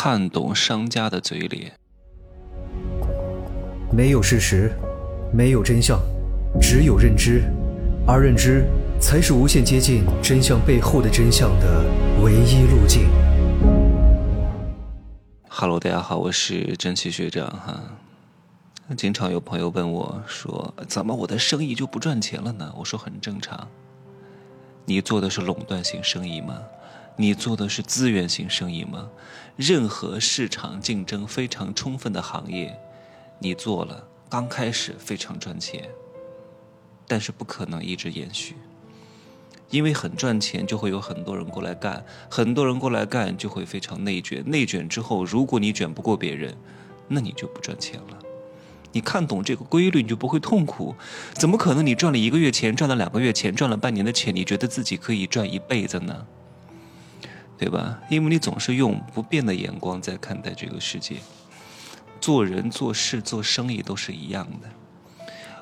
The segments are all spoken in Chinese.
看懂商家的嘴脸。没有事实，没有真相，只有认知，而认知才是无限接近真相背后的真相的唯一路径。Hello，大家好，我是真奇学长哈。经常有朋友问我说：“怎么我的生意就不赚钱了呢？”我说很正常。你做的是垄断型生意吗？你做的是资源型生意吗？任何市场竞争非常充分的行业，你做了刚开始非常赚钱，但是不可能一直延续，因为很赚钱就会有很多人过来干，很多人过来干就会非常内卷，内卷之后如果你卷不过别人，那你就不赚钱了。你看懂这个规律，你就不会痛苦。怎么可能你赚了一个月钱，赚了两个月钱，赚了半年的钱，你觉得自己可以赚一辈子呢？对吧？因为你总是用不变的眼光在看待这个世界，做人、做事、做生意都是一样的。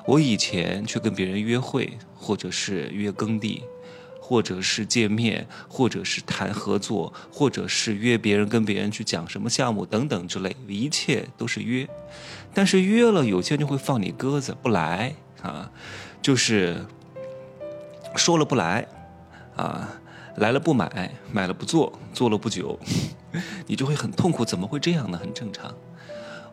我以前去跟别人约会，或者是约耕地，或者是见面，或者是谈合作，或者是约别人跟别人去讲什么项目等等之类，一切都是约。但是约了，有些人就会放你鸽子不来啊，就是说了不来啊。来了不买，买了不做，做了不久，你就会很痛苦。怎么会这样呢？很正常。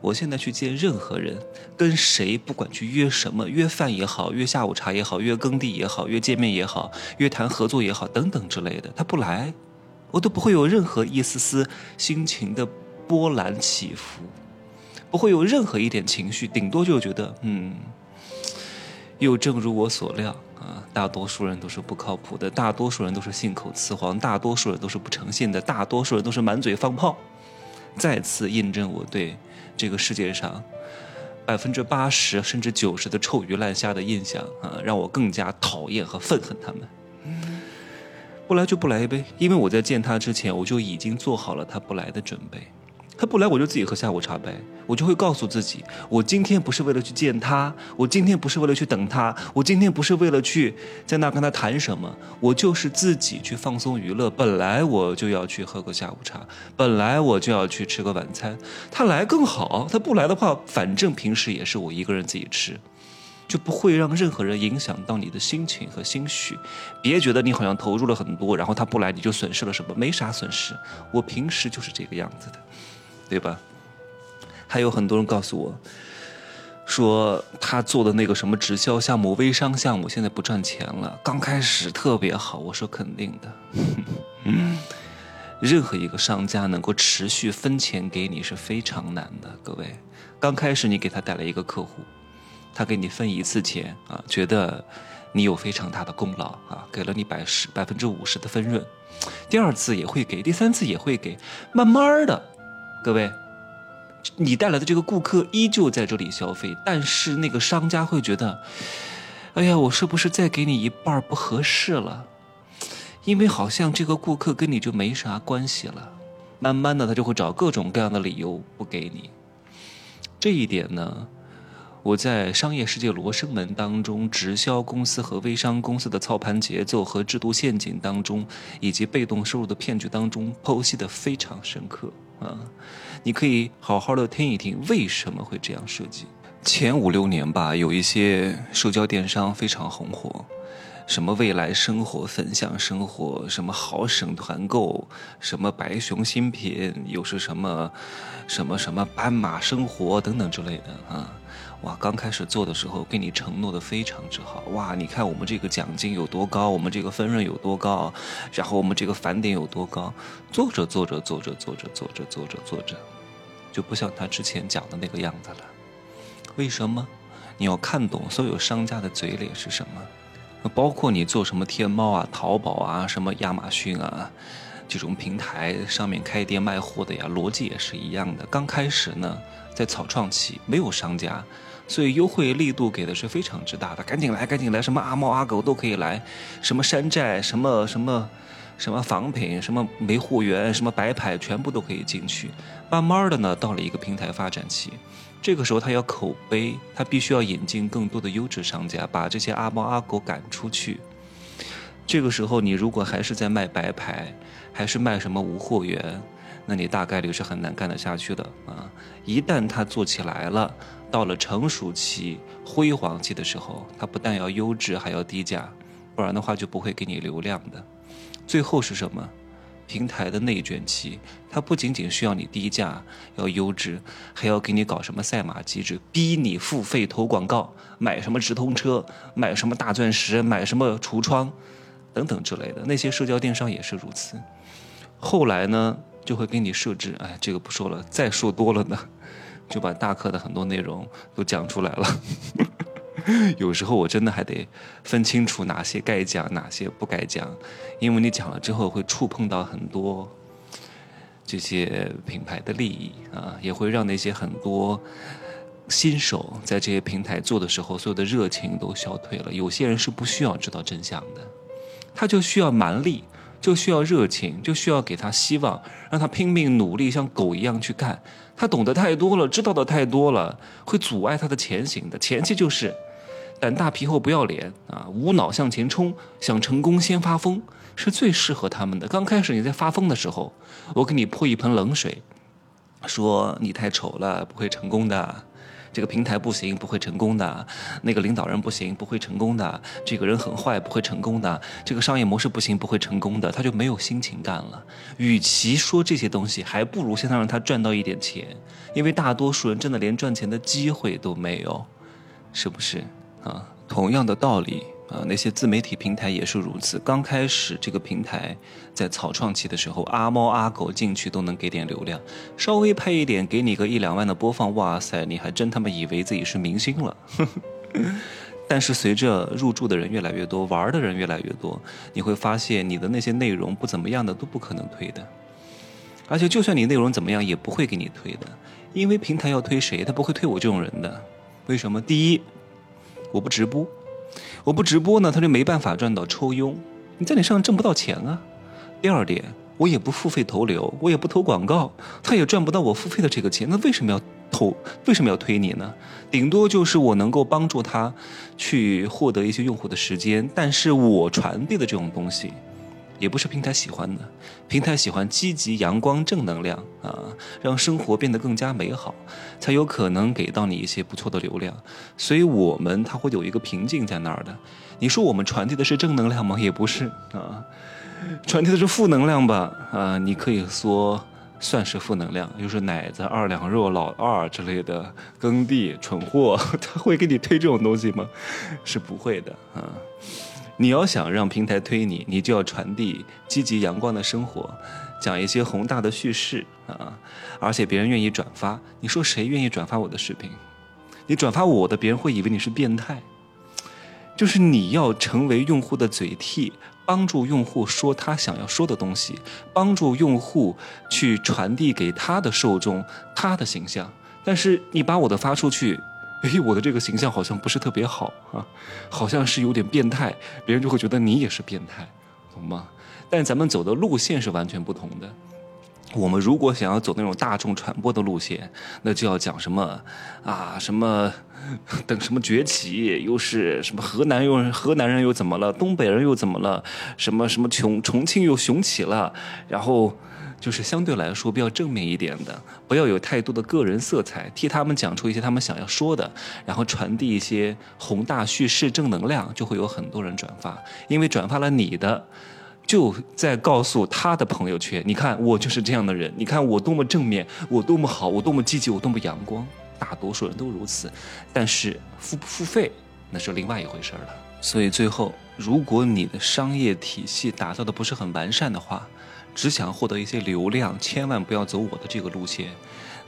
我现在去见任何人，跟谁不管去约什么，约饭也好，约下午茶也好，约耕地也好，约见面也好，约谈合作也好，等等之类的，他不来，我都不会有任何一丝丝心情的波澜起伏，不会有任何一点情绪，顶多就觉得，嗯，又正如我所料。啊，大多数人都是不靠谱的，大多数人都是信口雌黄，大多数人都是不诚信的，大多数人都是满嘴放炮，再次印证我对这个世界上百分之八十甚至九十的臭鱼烂虾的印象啊，让我更加讨厌和愤恨他们。不来就不来呗，因为我在见他之前，我就已经做好了他不来的准备。他不来，我就自己喝下午茶呗。我就会告诉自己，我今天不是为了去见他，我今天不是为了去等他，我今天不是为了去在那跟他谈什么，我就是自己去放松娱乐。本来我就要去喝个下午茶，本来我就要去吃个晚餐。他来更好，他不来的话，反正平时也是我一个人自己吃，就不会让任何人影响到你的心情和心绪。别觉得你好像投入了很多，然后他不来你就损失了什么，没啥损失。我平时就是这个样子的。对吧？还有很多人告诉我，说他做的那个什么直销项目、微商项目现在不赚钱了。刚开始特别好，我说肯定的。任何一个商家能够持续分钱给你是非常难的，各位。刚开始你给他带来一个客户，他给你分一次钱啊，觉得你有非常大的功劳啊，给了你百十百分之五十的分润。第二次也会给，第三次也会给，慢慢的。各位，你带来的这个顾客依旧在这里消费，但是那个商家会觉得，哎呀，我是不是再给你一半不合适了？因为好像这个顾客跟你就没啥关系了，慢慢的他就会找各种各样的理由不给你。这一点呢？我在商业世界罗生门当中，直销公司和微商公司的操盘节奏和制度陷阱当中，以及被动收入的骗局当中，剖析的非常深刻啊！你可以好好的听一听，为什么会这样设计？前五六年吧，有一些社交电商非常红火。什么未来生活、分享生活，什么好省团购，什么白熊新品，又是什么，什么什么斑马生活等等之类的啊！哇，刚开始做的时候给你承诺的非常之好，哇，你看我们这个奖金有多高，我们这个分润有多高，然后我们这个返点有多高，做着做着做着做着做着做着做着，就不像他之前讲的那个样子了。为什么？你要看懂所有商家的嘴脸是什么。包括你做什么天猫啊、淘宝啊、什么亚马逊啊，这种平台上面开店卖货的呀，逻辑也是一样的。刚开始呢，在草创期没有商家，所以优惠力度给的是非常之大的，赶紧来，赶紧来，什么阿猫阿狗都可以来，什么山寨、什么什么什么仿品、什么没货源、什么白牌，全部都可以进去。慢慢的呢，到了一个平台发展期。这个时候，他要口碑，他必须要引进更多的优质商家，把这些阿猫阿狗赶出去。这个时候，你如果还是在卖白牌，还是卖什么无货源，那你大概率是很难干得下去的啊。一旦它做起来了，到了成熟期、辉煌期的时候，它不但要优质，还要低价，不然的话就不会给你流量的。最后是什么？平台的内卷期，它不仅仅需要你低价、要优质，还要给你搞什么赛马机制，逼你付费投广告，买什么直通车，买什么大钻石，买什么橱窗，等等之类的。那些社交电商也是如此。后来呢，就会给你设置，哎，这个不说了，再说多了呢，就把大课的很多内容都讲出来了。有时候我真的还得分清楚哪些该讲，哪些不该讲，因为你讲了之后会触碰到很多这些品牌的利益啊，也会让那些很多新手在这些平台做的时候，所有的热情都消退了。有些人是不需要知道真相的，他就需要蛮力，就需要热情，就需要给他希望，让他拼命努力，像狗一样去干。他懂得太多了，知道的太多了，会阻碍他的前行的。前期就是。胆大皮厚不要脸啊！无脑向前冲，想成功先发疯，是最适合他们的。刚开始你在发疯的时候，我给你泼一盆冷水，说你太丑了，不会成功的。这个平台不行，不会成功的。那个领导人不行，不会成功的。这个人很坏，不会成功的。这个商业模式不行，不会成功的。他就没有心情干了。与其说这些东西，还不如现在让他赚到一点钱，因为大多数人真的连赚钱的机会都没有，是不是？啊，同样的道理啊，那些自媒体平台也是如此。刚开始这个平台在草创期的时候，阿猫阿狗进去都能给点流量，稍微拍一点给你个一两万的播放，哇塞，你还真他妈以为自己是明星了。但是随着入驻的人越来越多，玩的人越来越多，你会发现你的那些内容不怎么样的都不可能推的，而且就算你内容怎么样，也不会给你推的，因为平台要推谁，他不会推我这种人的。为什么？第一。我不直播，我不直播呢，他就没办法赚到抽佣，你在你身上挣不到钱啊。第二点，我也不付费投流，我也不投广告，他也赚不到我付费的这个钱，那为什么要投？为什么要推你呢？顶多就是我能够帮助他去获得一些用户的时间，但是我传递的这种东西。也不是平台喜欢的，平台喜欢积极、阳光、正能量啊，让生活变得更加美好，才有可能给到你一些不错的流量。所以我们它会有一个瓶颈在那儿的。你说我们传递的是正能量吗？也不是啊，传递的是负能量吧？啊，你可以说算是负能量，就是奶子、二两肉、老二之类的耕地蠢货，他会给你推这种东西吗？是不会的啊。你要想让平台推你，你就要传递积极阳光的生活，讲一些宏大的叙事啊，而且别人愿意转发。你说谁愿意转发我的视频？你转发我的，别人会以为你是变态。就是你要成为用户的嘴替，帮助用户说他想要说的东西，帮助用户去传递给他的受众他的形象。但是你把我的发出去。哎，我的这个形象好像不是特别好啊，好像是有点变态，别人就会觉得你也是变态，懂吗？但咱们走的路线是完全不同的。我们如果想要走那种大众传播的路线，那就要讲什么啊，什么等什么崛起，又是什么河南又河南人又怎么了，东北人又怎么了，什么什么穷重庆又雄起了，然后。就是相对来说比较正面一点的，不要有太多的个人色彩，替他们讲出一些他们想要说的，然后传递一些宏大叙事正能量，就会有很多人转发。因为转发了你的，就在告诉他的朋友圈，你看我就是这样的人，你看我多么正面，我多么好，我多么积极，我多么阳光。大多数人都如此，但是付不付费那是另外一回事了。所以最后，如果你的商业体系打造的不是很完善的话，只想获得一些流量，千万不要走我的这个路线，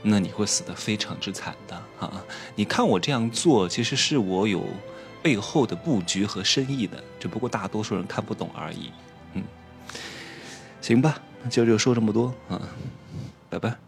那你会死的非常之惨的啊！你看我这样做，其实是我有背后的布局和深意的，只不过大多数人看不懂而已。嗯，行吧，今儿就说这么多啊，拜拜。